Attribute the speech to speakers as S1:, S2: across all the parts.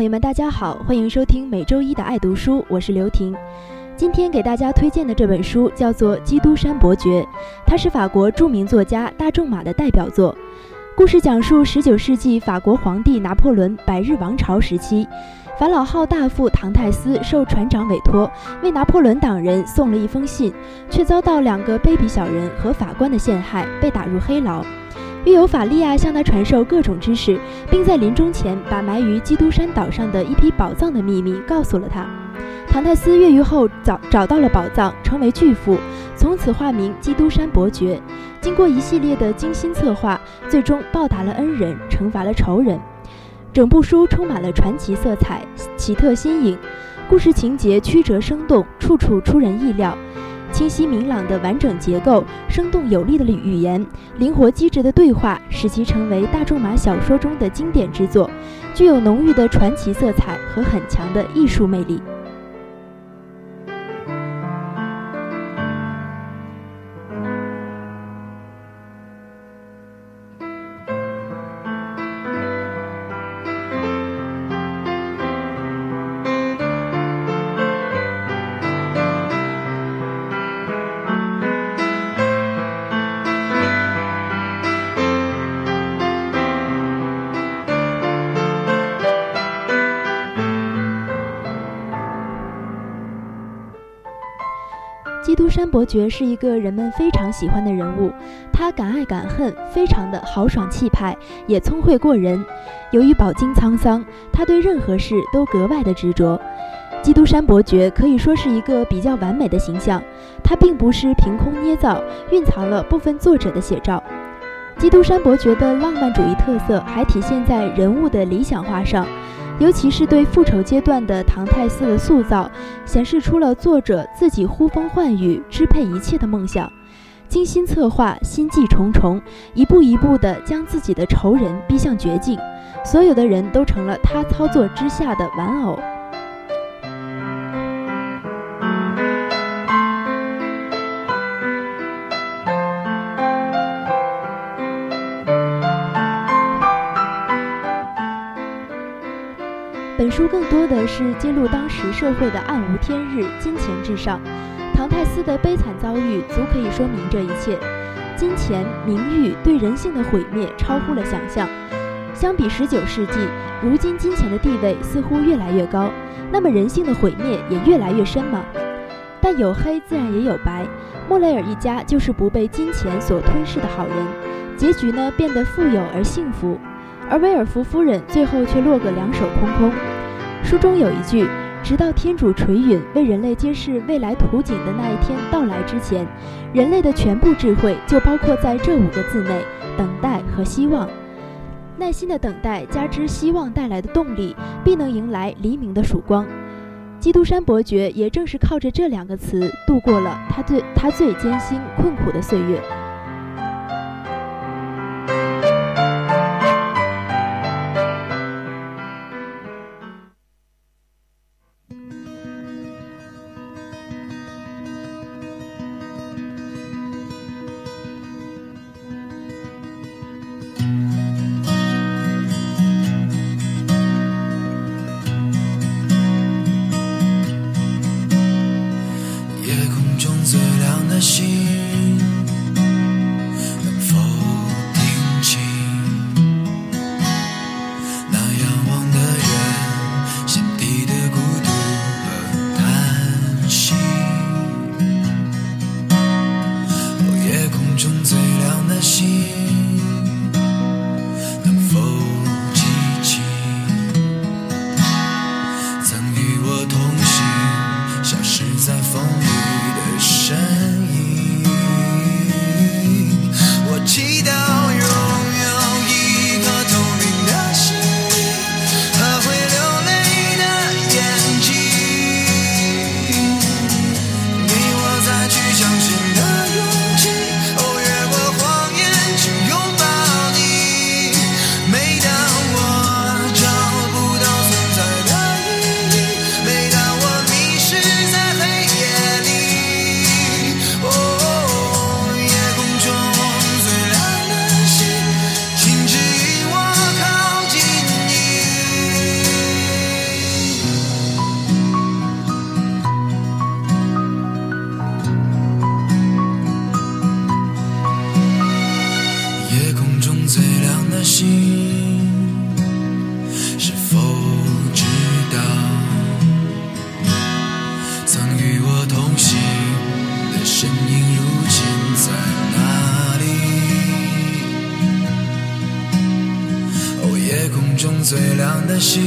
S1: 朋友们，大家好，欢迎收听每周一的爱读书，我是刘婷。今天给大家推荐的这本书叫做《基督山伯爵》，它是法国著名作家大仲马的代表作。故事讲述19世纪法国皇帝拿破仑百日王朝时期，法老号大副唐泰斯受船长委托，为拿破仑党人送了一封信，却遭到两个卑鄙小人和法官的陷害，被打入黑牢。约有法利亚向他传授各种知识，并在临终前把埋于基督山岛上的一批宝藏的秘密告诉了他。唐泰斯越狱后找找到了宝藏，成为巨富，从此化名基督山伯爵。经过一系列的精心策划，最终报答了恩人，惩罚了仇人。整部书充满了传奇色彩，奇特新颖，故事情节曲折生动，处处出人意料。清晰明朗的完整结构，生动有力的语言，灵活机智的对话，使其成为大仲马小说中的经典之作，具有浓郁的传奇色彩和很强的艺术魅力。山伯爵是一个人们非常喜欢的人物，他敢爱敢恨，非常的豪爽气派，也聪慧过人。由于饱经沧桑，他对任何事都格外的执着。基督山伯爵可以说是一个比较完美的形象，他并不是凭空捏造，蕴藏了部分作者的写照。基督山伯爵的浪漫主义特色还体现在人物的理想化上。尤其是对复仇阶段的唐泰斯的塑造，显示出了作者自己呼风唤雨、支配一切的梦想。精心策划，心计重重，一步一步地将自己的仇人逼向绝境，所有的人都成了他操作之下的玩偶。书更多的是揭露当时社会的暗无天日、金钱至上。唐泰斯的悲惨遭遇足可以说明这一切。金钱、名誉对人性的毁灭超乎了想象。相比十九世纪，如今金钱的地位似乎越来越高，那么人性的毁灭也越来越深吗？但有黑自然也有白。莫雷尔一家就是不被金钱所吞噬的好人，结局呢变得富有而幸福。而威尔福夫人最后却落个两手空空。书中有一句：“直到天主垂允为人类揭示未来图景的那一天到来之前，人类的全部智慧就包括在这五个字内——等待和希望。耐心的等待加之希望带来的动力，必能迎来黎明的曙光。”基督山伯爵也正是靠着这两个词度过了他最他最艰辛困苦的岁月。
S2: 最亮的星，
S3: 是否知道曾与我同行的身影如今在哪里？哦，夜空中最亮的星，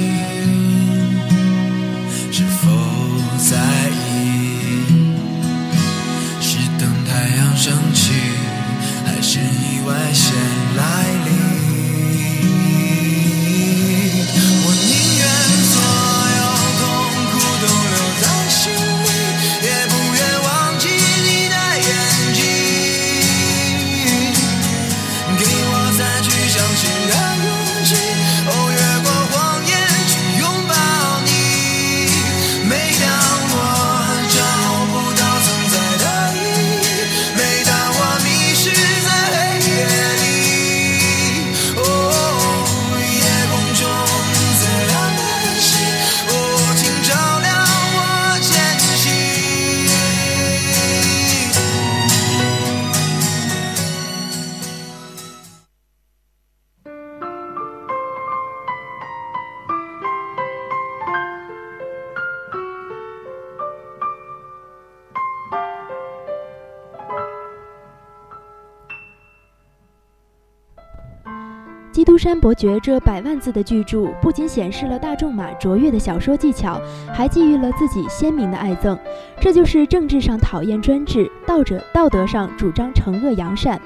S1: 基督山伯爵》这百万字的巨著，不仅显示了大仲马卓越的小说技巧，还寄予了自己鲜明的爱憎。这就是政治上讨厌专制，道者道德上主张惩恶扬善。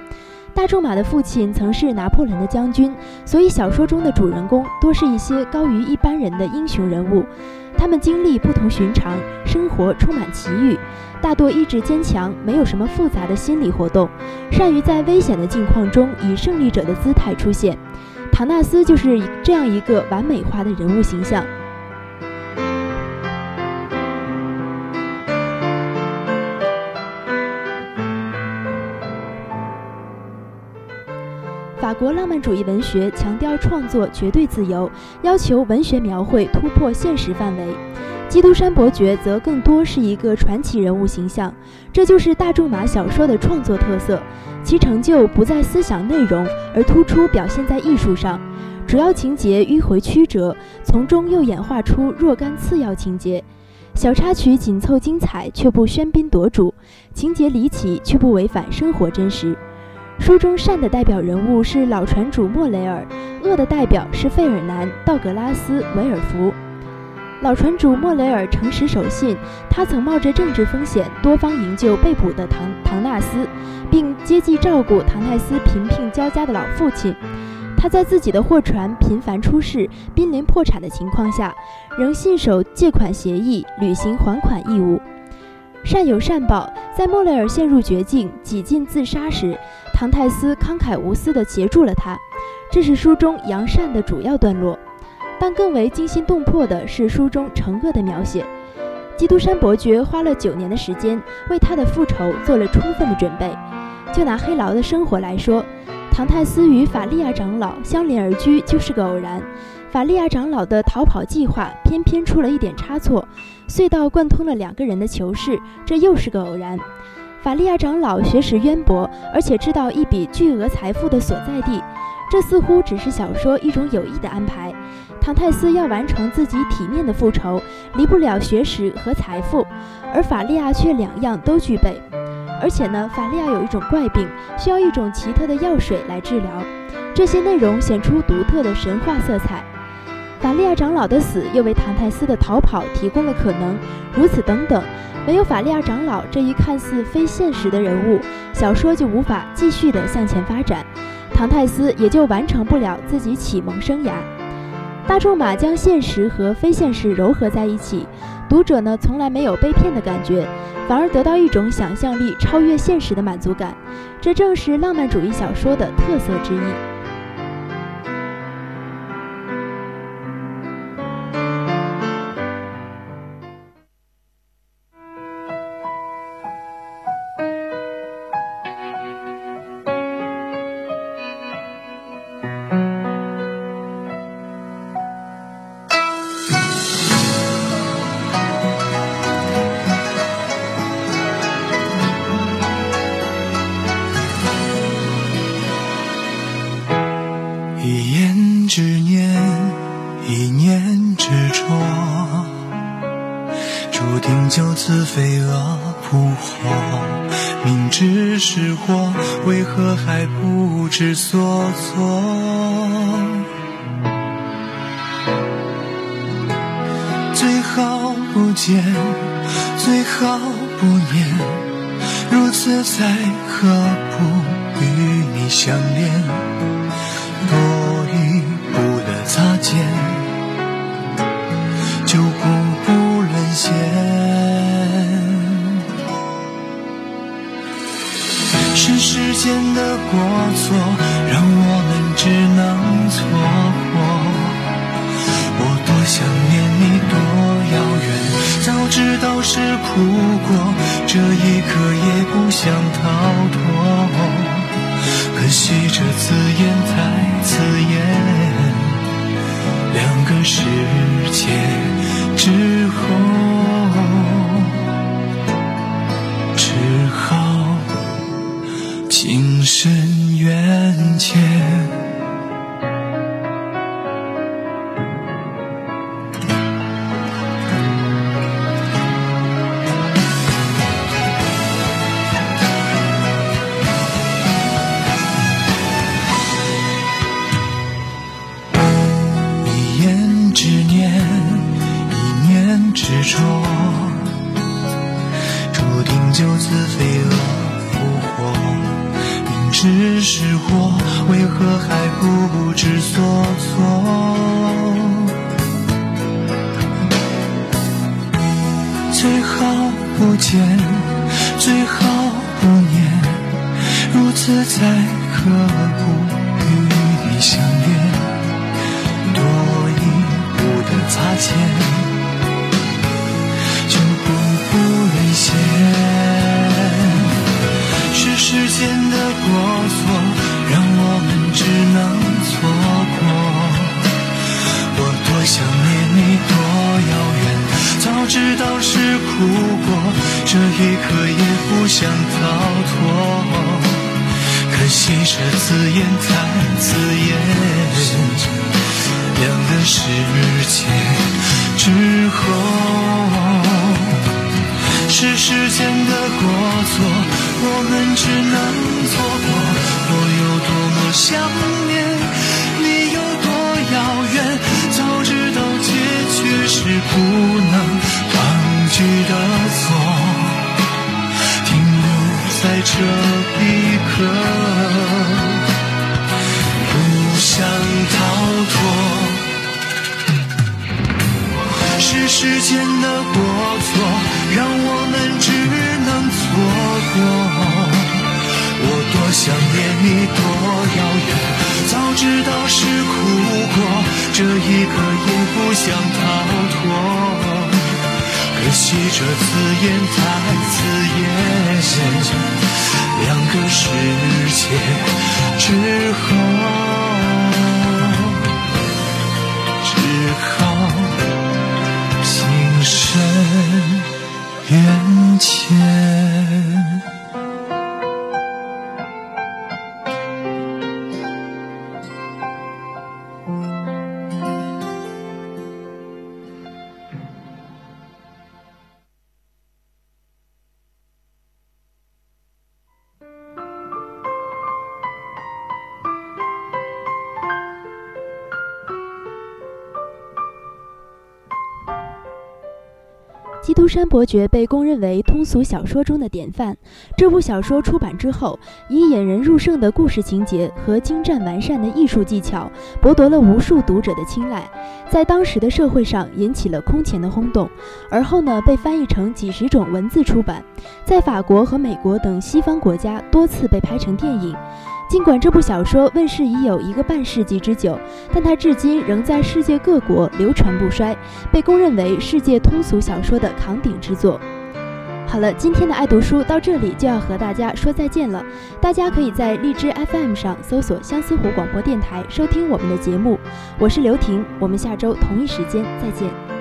S1: 大仲马的父亲曾是拿破仑的将军，所以小说中的主人公多是一些高于一般人的英雄人物。他们经历不同寻常，生活充满奇遇，大多意志坚强，没有什么复杂的心理活动，善于在危险的境况中以胜利者的姿态出现。唐纳斯就是这样一个完美化的人物形象。法国浪漫主义文学强调创作绝对自由，要求文学描绘突破现实范围。基督山伯爵则更多是一个传奇人物形象，这就是大仲马小说的创作特色。其成就不在思想内容，而突出表现在艺术上。主要情节迂回曲折，从中又演化出若干次要情节。小插曲紧凑精彩，却不喧宾夺主；情节离奇，却不违反生活真实。书中善的代表人物是老船主莫雷尔，恶的代表是费尔南·道格拉斯·维尔福。老船主莫雷尔诚实守信，他曾冒着政治风险，多方营救被捕的唐唐纳斯，并接济照顾唐奈斯贫病交加的老父亲。他在自己的货船频繁出事、濒临破产的情况下，仍信守借款协议，履行还款义务。善有善报，在莫雷尔陷入绝境、几近自杀时，唐泰斯慷慨无私地协助了他。这是书中扬善的主要段落。但更为惊心动魄的是书中惩恶的描写。基督山伯爵花了九年的时间，为他的复仇做了充分的准备。就拿黑牢的生活来说，唐泰斯与法利亚长老相邻而居就是个偶然。法利亚长老的逃跑计划偏偏出了一点差错，隧道贯通了两个人的囚室，这又是个偶然。法利亚长老学识渊博，而且知道一笔巨额财富的所在地，这似乎只是小说一种有意的安排。唐泰斯要完成自己体面的复仇，离不了学识和财富，而法利亚却两样都具备。而且呢，法利亚有一种怪病，需要一种奇特的药水来治疗。这些内容显出独特的神话色彩。法利亚长老的死又为唐泰斯的逃跑提供了可能。如此等等，没有法利亚长老这一看似非现实的人物，小说就无法继续的向前发展，唐泰斯也就完成不了自己启蒙生涯。大仲马将现实和非现实糅合在一起，读者呢从来没有被骗的感觉，反而得到一种想象力超越现实的满足感。这正是浪漫主义小说的特色之一。
S2: 一言之念，一念执着，注定就此飞蛾扑火。明知是祸，为何还不知所措？最好不见，最好不念，如此才何不与你相恋？过错，让我们只能错过。我多想念你，多遥远，早知道是苦果，这一刻也不想逃脱。可惜这字眼太刺眼，两个世界就此飞蛾扑火。明知是祸，为何还不知所措？最好不见，最好不念，如此才可不世界之后，是时间的过错，我们只能错过。我有多么想念，你有多遥远，早知道结局是不能抗拒的错，停留在这一刻，是时间的过错，让我们只能错过。我多想念你，多遥远，早知道是苦果，这一刻也不想逃脱。可惜这字眼太刺眼，两个世界之后，
S1: 基督山伯爵》被公认为通俗小说中的典范。这部小说出版之后，以引人入胜的故事情节和精湛完善的艺术技巧，博得了无数读者的青睐，在当时的社会上引起了空前的轰动。而后呢，被翻译成几十种文字出版，在法国和美国等西方国家多次被拍成电影。尽管这部小说问世已有一个半世纪之久，但它至今仍在世界各国流传不衰，被公认为世界通俗小说的扛鼎之作。好了，今天的爱读书到这里就要和大家说再见了。大家可以在荔枝 FM 上搜索相思湖广播电台收听我们的节目，我是刘婷，我们下周同一时间再见。